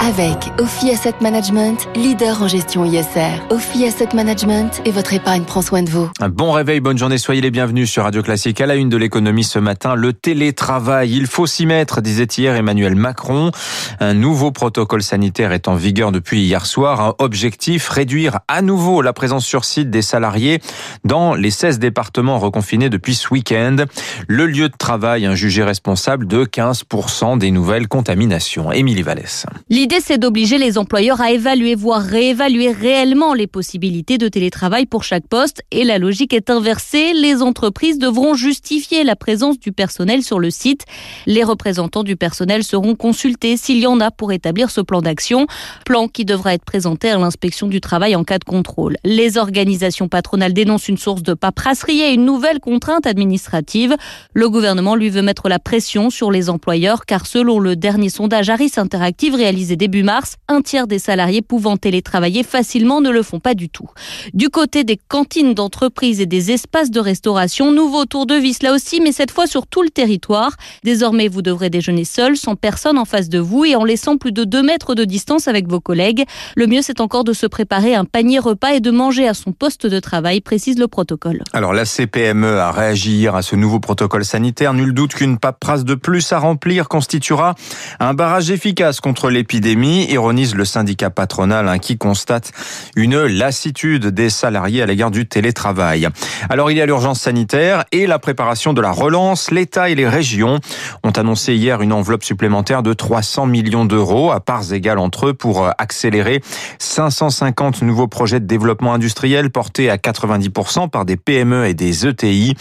Avec Ophi Asset Management, leader en gestion ISR. Ophi Asset Management et votre épargne prend soin de vous. Un bon réveil, bonne journée, soyez les bienvenus sur Radio Classique. À la une de l'économie ce matin, le télétravail. Il faut s'y mettre, disait hier Emmanuel Macron. Un nouveau protocole sanitaire est en vigueur depuis hier soir. Un objectif, réduire à nouveau la présence sur site des salariés dans les 16 départements reconfinés depuis ce week-end. Le lieu de travail, un jugé responsable de 15% des nouvelles contaminations. Émilie Vallès. L'idée, c'est d'obliger les employeurs à évaluer, voire réévaluer réellement les possibilités de télétravail pour chaque poste. Et la logique est inversée. Les entreprises devront justifier la présence du personnel sur le site. Les représentants du personnel seront consultés s'il y en a pour établir ce plan d'action. Plan qui devra être présenté à l'inspection du travail en cas de contrôle. Les organisations patronales dénoncent une source de paperasserie et une nouvelle contrainte administrative. Le gouvernement lui veut mettre la pression sur les employeurs car selon le dernier sondage Harris Interactive réalisé début mars, un tiers des salariés pouvant télétravailler facilement ne le font pas du tout. Du côté des cantines d'entreprise et des espaces de restauration, nouveau tour de vis là aussi, mais cette fois sur tout le territoire. Désormais, vous devrez déjeuner seul, sans personne en face de vous et en laissant plus de 2 mètres de distance avec vos collègues. Le mieux, c'est encore de se préparer un panier repas et de manger à son poste de travail, précise le protocole. Alors la CPME a réagi à ce nouveau protocole sanitaire. Nul doute qu'une paperasse de plus à remplir constituera un barrage efficace contre l'épidémie ironise le syndicat patronal hein, qui constate une lassitude des salariés à l'égard du télétravail. Alors il y a l'urgence sanitaire et la préparation de la relance. L'État et les régions ont annoncé hier une enveloppe supplémentaire de 300 millions d'euros à parts égales entre eux pour euh, accélérer 550 nouveaux projets de développement industriel portés à 90% par des PME et des ETI.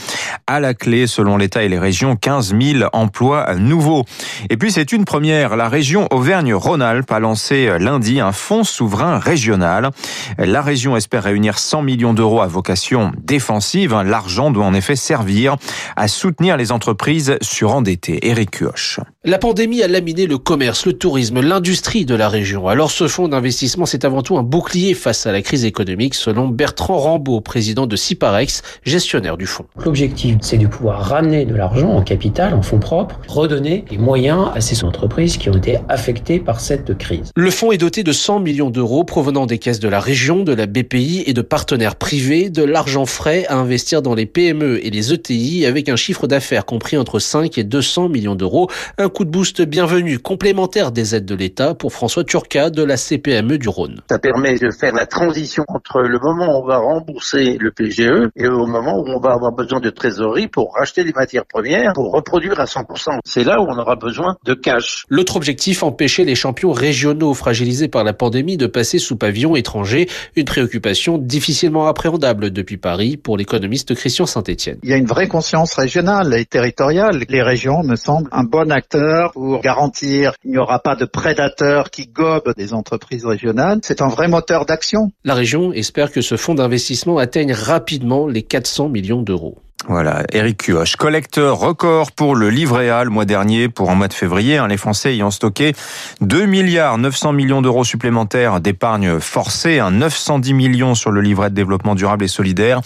À la clé, selon l'État et les régions, 15 000 emplois nouveaux. Et puis c'est une première. La région Auvergne-Rhône-Alpes a lancé euh, lundi un fonds souverain régional. La région espère réunir 100 millions d'euros à vocation défensive. L'argent doit en effet servir à soutenir les entreprises surendettées. Eric Kioch. La pandémie a laminé le commerce, le tourisme, l'industrie de la région. Alors ce fonds d'investissement, c'est avant tout un bouclier face à la crise économique, selon Bertrand Rambaud, président de Ciparex, gestionnaire du fonds. L'objectif, c'est de pouvoir ramener de l'argent en capital, en fonds propres, redonner des moyens à ces entreprises qui ont été affectées par cette crise. Le fonds est doté de 100 millions d'euros provenant des caisses de la région, de la BPI et de partenaires privés, de l'argent frais à investir dans les PME et les ETI avec un chiffre d'affaires compris entre 5 et 200 millions d'euros. Un coup de boost bienvenu, complémentaire des aides de l'État pour François Turca de la CPME du Rhône. Ça permet de faire la transition entre le moment où on va rembourser le PGE et au moment où on va avoir besoin de trésorerie pour racheter des matières premières, pour reproduire à 100%. C'est là où on aura besoin de cash. L'autre objectif, empêcher les champions régionaux fragilisés par la pandémie de passer sous pavillon étranger, une préoccupation difficilement appréhendable depuis Paris pour l'économiste Christian Saint-Etienne. Il y a une vraie conscience régionale et territoriale. Les régions me semblent un bon acteur pour garantir qu'il n'y aura pas de prédateurs qui gobent des entreprises régionales. C'est un vrai moteur d'action. La région espère que ce fonds d'investissement atteigne rapidement les 400 millions d'euros. Voilà, Eric Cuoche. Collecteur record pour le livret A le mois dernier, pour un mois de février. Hein, les Français ayant stocké 2 milliards 900 millions d'euros supplémentaires d'épargne forcée, hein, 910 millions sur le livret de développement durable et solidaire.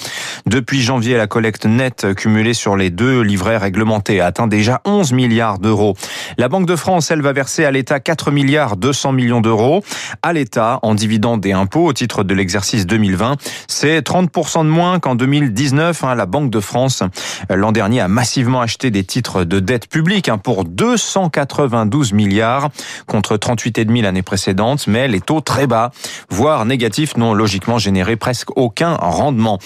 Depuis janvier, la collecte nette cumulée sur les deux livrets réglementés a atteint déjà 11 milliards d'euros. La Banque de France, elle, va verser à l'État 4 milliards 200 millions d'euros. À l'État, en dividendes et impôts au titre de l'exercice 2020, c'est 30% de moins qu'en 2019. Hein, la Banque de France l'an dernier a massivement acheté des titres de dette publique hein, pour 292 milliards contre 38,5 l'année précédente, mais les taux très bas, voire négatifs, n'ont logiquement généré presque aucun rendement.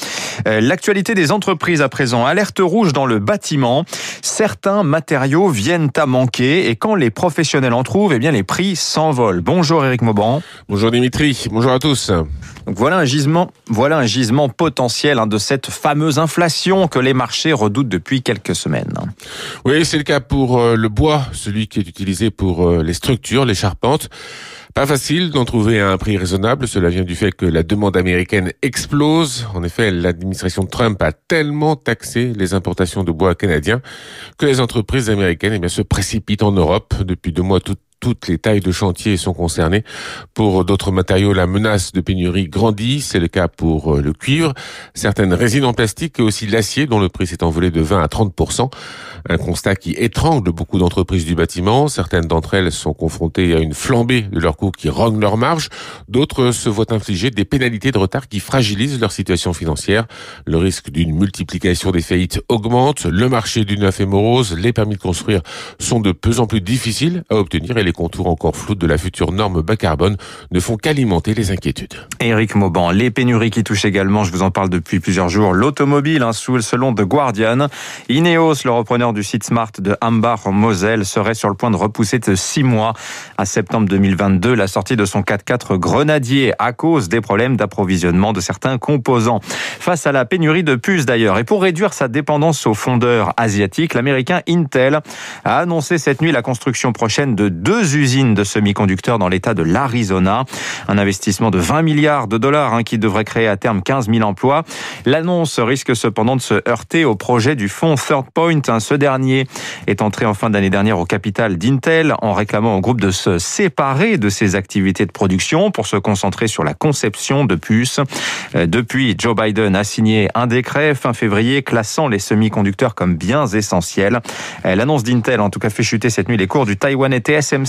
Euh, l'actualité des entreprises à présent, alerte rouge dans le bâtiment. Certains matériaux viennent à manquer et quand les professionnels en trouvent, eh bien les prix s'envolent. Bonjour Eric Mauban. Bonjour Dimitri. Bonjour à tous. Donc voilà un gisement, voilà un gisement potentiel hein, de cette fameuse inflation que les marchés redoutent depuis quelques semaines. Oui, c'est le cas pour euh, le bois, celui qui est utilisé pour euh, les structures, les charpentes. Pas facile d'en trouver à un prix raisonnable. Cela vient du fait que la demande américaine explose. En effet, l'administration Trump a tellement taxé les importations de bois canadiens que les entreprises américaines eh se précipitent en Europe. Depuis deux mois, toutes les tailles de chantier sont concernées. Pour d'autres matériaux, la menace de pénurie grandit. C'est le cas pour euh, le cuivre, certaines résines en plastique et aussi l'acier dont le prix s'est envolé de 20 à 30% Un constat qui étrangle beaucoup d'entreprises du bâtiment. Certaines d'entre elles sont confrontées à une flambée de leurs coûts qui rognent leurs marges. D'autres se voient infliger des pénalités de retard qui fragilisent leur situation financière. Le risque d'une multiplication des faillites augmente. Le marché du neuf est morose. Les permis de construire sont de plus en plus difficiles à obtenir les contours encore flous de la future norme bas carbone ne font qu'alimenter les inquiétudes. Éric Mauban, les pénuries qui touchent également, je vous en parle depuis plusieurs jours, l'automobile, hein, selon The Guardian. Ineos, le repreneur du site Smart de Hambach en Moselle, serait sur le point de repousser de six mois à septembre 2022 la sortie de son 4x4 Grenadier à cause des problèmes d'approvisionnement de certains composants. Face à la pénurie de puces d'ailleurs, et pour réduire sa dépendance aux fondeurs asiatiques, l'américain Intel a annoncé cette nuit la construction prochaine de deux usines de semi-conducteurs dans l'état de l'Arizona. Un investissement de 20 milliards de dollars hein, qui devrait créer à terme 15 000 emplois. L'annonce risque cependant de se heurter au projet du fonds Third Point. Hein. Ce dernier est entré en fin d'année dernière au capital d'Intel en réclamant au groupe de se séparer de ses activités de production pour se concentrer sur la conception de puces. Euh, depuis, Joe Biden a signé un décret fin février classant les semi-conducteurs comme biens essentiels. Euh, l'annonce d'Intel, en tout cas, fait chuter cette nuit les cours du Taïwanais TSMC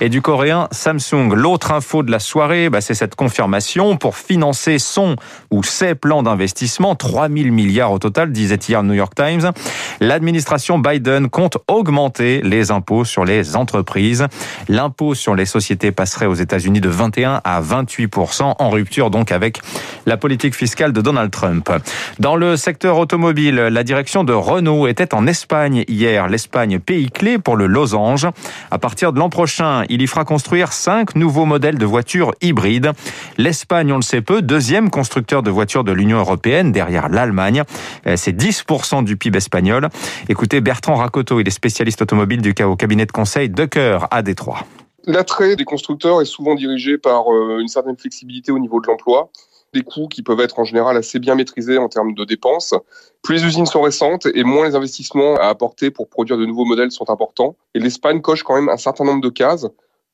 et du coréen Samsung. L'autre info de la soirée, bah, c'est cette confirmation pour financer son ou ses plans d'investissement, 3 000 milliards au total, disait hier le New York Times. L'administration Biden compte augmenter les impôts sur les entreprises. L'impôt sur les sociétés passerait aux États-Unis de 21 à 28% en rupture donc avec la politique fiscale de Donald Trump. Dans le secteur automobile, la direction de Renault était en Espagne hier. L'Espagne, pays clé pour le losange. À partir de l'an prochain, il y fera construire cinq nouveaux modèles de voitures hybrides. L'Espagne, on le sait peu, deuxième constructeur de voitures de l'Union européenne derrière l'Allemagne. Euh, c'est 10% du PIB espagnol. Écoutez Bertrand Racoto, il est spécialiste automobile du cabinet de conseil Decker à Détroit. L'attrait des constructeurs est souvent dirigé par euh, une certaine flexibilité au niveau de l'emploi des coûts qui peuvent être en général assez bien maîtrisés en termes de dépenses. Plus les usines sont récentes et moins les investissements à apporter pour produire de nouveaux modèles sont importants. Et l'Espagne coche quand même un certain nombre de cases.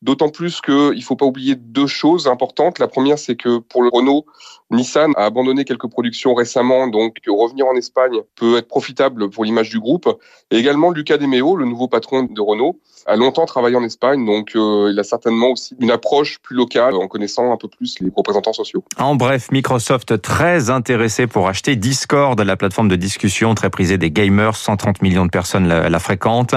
D'autant plus qu'il ne faut pas oublier deux choses importantes. La première, c'est que pour le Renault, Nissan a abandonné quelques productions récemment, donc revenir en Espagne peut être profitable pour l'image du groupe. Et également, Luca De Meo, le nouveau patron de Renault, a longtemps travaillé en Espagne, donc euh, il a certainement aussi une approche plus locale en connaissant un peu plus les représentants sociaux. En bref, Microsoft très intéressé pour acheter Discord, la plateforme de discussion très prisée des gamers, 130 millions de personnes la, fréquentent.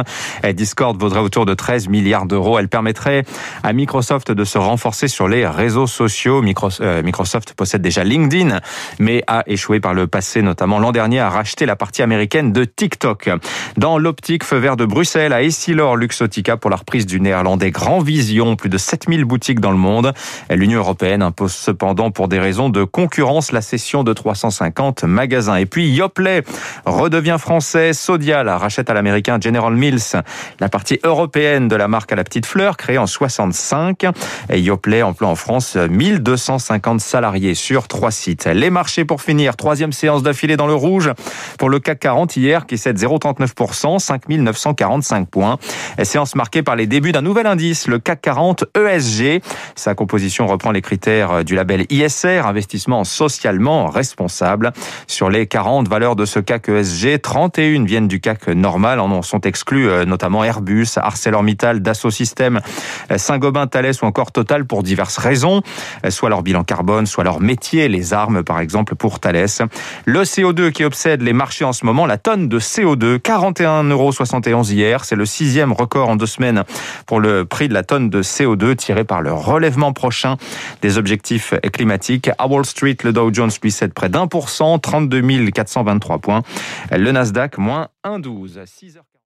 Discord vaudrait autour de 13 milliards d'euros. Elle permettrait à Microsoft de se renforcer sur les réseaux sociaux. Euh, Microsoft possède déjà LinkedIn, mais a échoué par le passé, notamment l'an dernier, à racheter la partie américaine de TikTok. Dans l'optique feu vert de Bruxelles, à Essilor Luxotica pour la reprise du néerlandais Grand Vision, plus de 7000 boutiques dans le monde. L'Union européenne impose cependant pour des raisons de concurrence la cession de 350 magasins. Et puis Yoplait redevient français. Sodial rachète à l'américain General Mills la partie européenne de la marque à la petite fleur créée en 65. Et Yoplait emploie en France 1250 salariés sur trois sites. Les marchés pour finir. Troisième séance d'affilée dans le rouge pour le CAC 40 hier qui cède 0,39%, 5945 points. séance marquée par les débuts d'un nouvel indice, le CAC 40 ESG. Sa composition reprend les critères du label ISR, investissement socialement responsable. Sur les 40 valeurs de ce CAC ESG, 31 viennent du CAC normal. En sont exclus euh, notamment Airbus, ArcelorMittal, Dassault Systèmes, Saint-Gobain, Thales ou encore Total pour diverses raisons, soit leur bilan carbone, soit leur métier, les armes par exemple pour Thales. Le CO2 qui obsède les marchés en ce moment, la tonne de CO2, 41,71 euros hier, c'est le sixième record en deux semaines pour le prix de la tonne de CO2 tiré par le relèvement prochain des objectifs climatiques. À Wall Street, le Dow Jones lui cède près d'un pour cent, 32 423 points. Le Nasdaq, moins 1,12. 6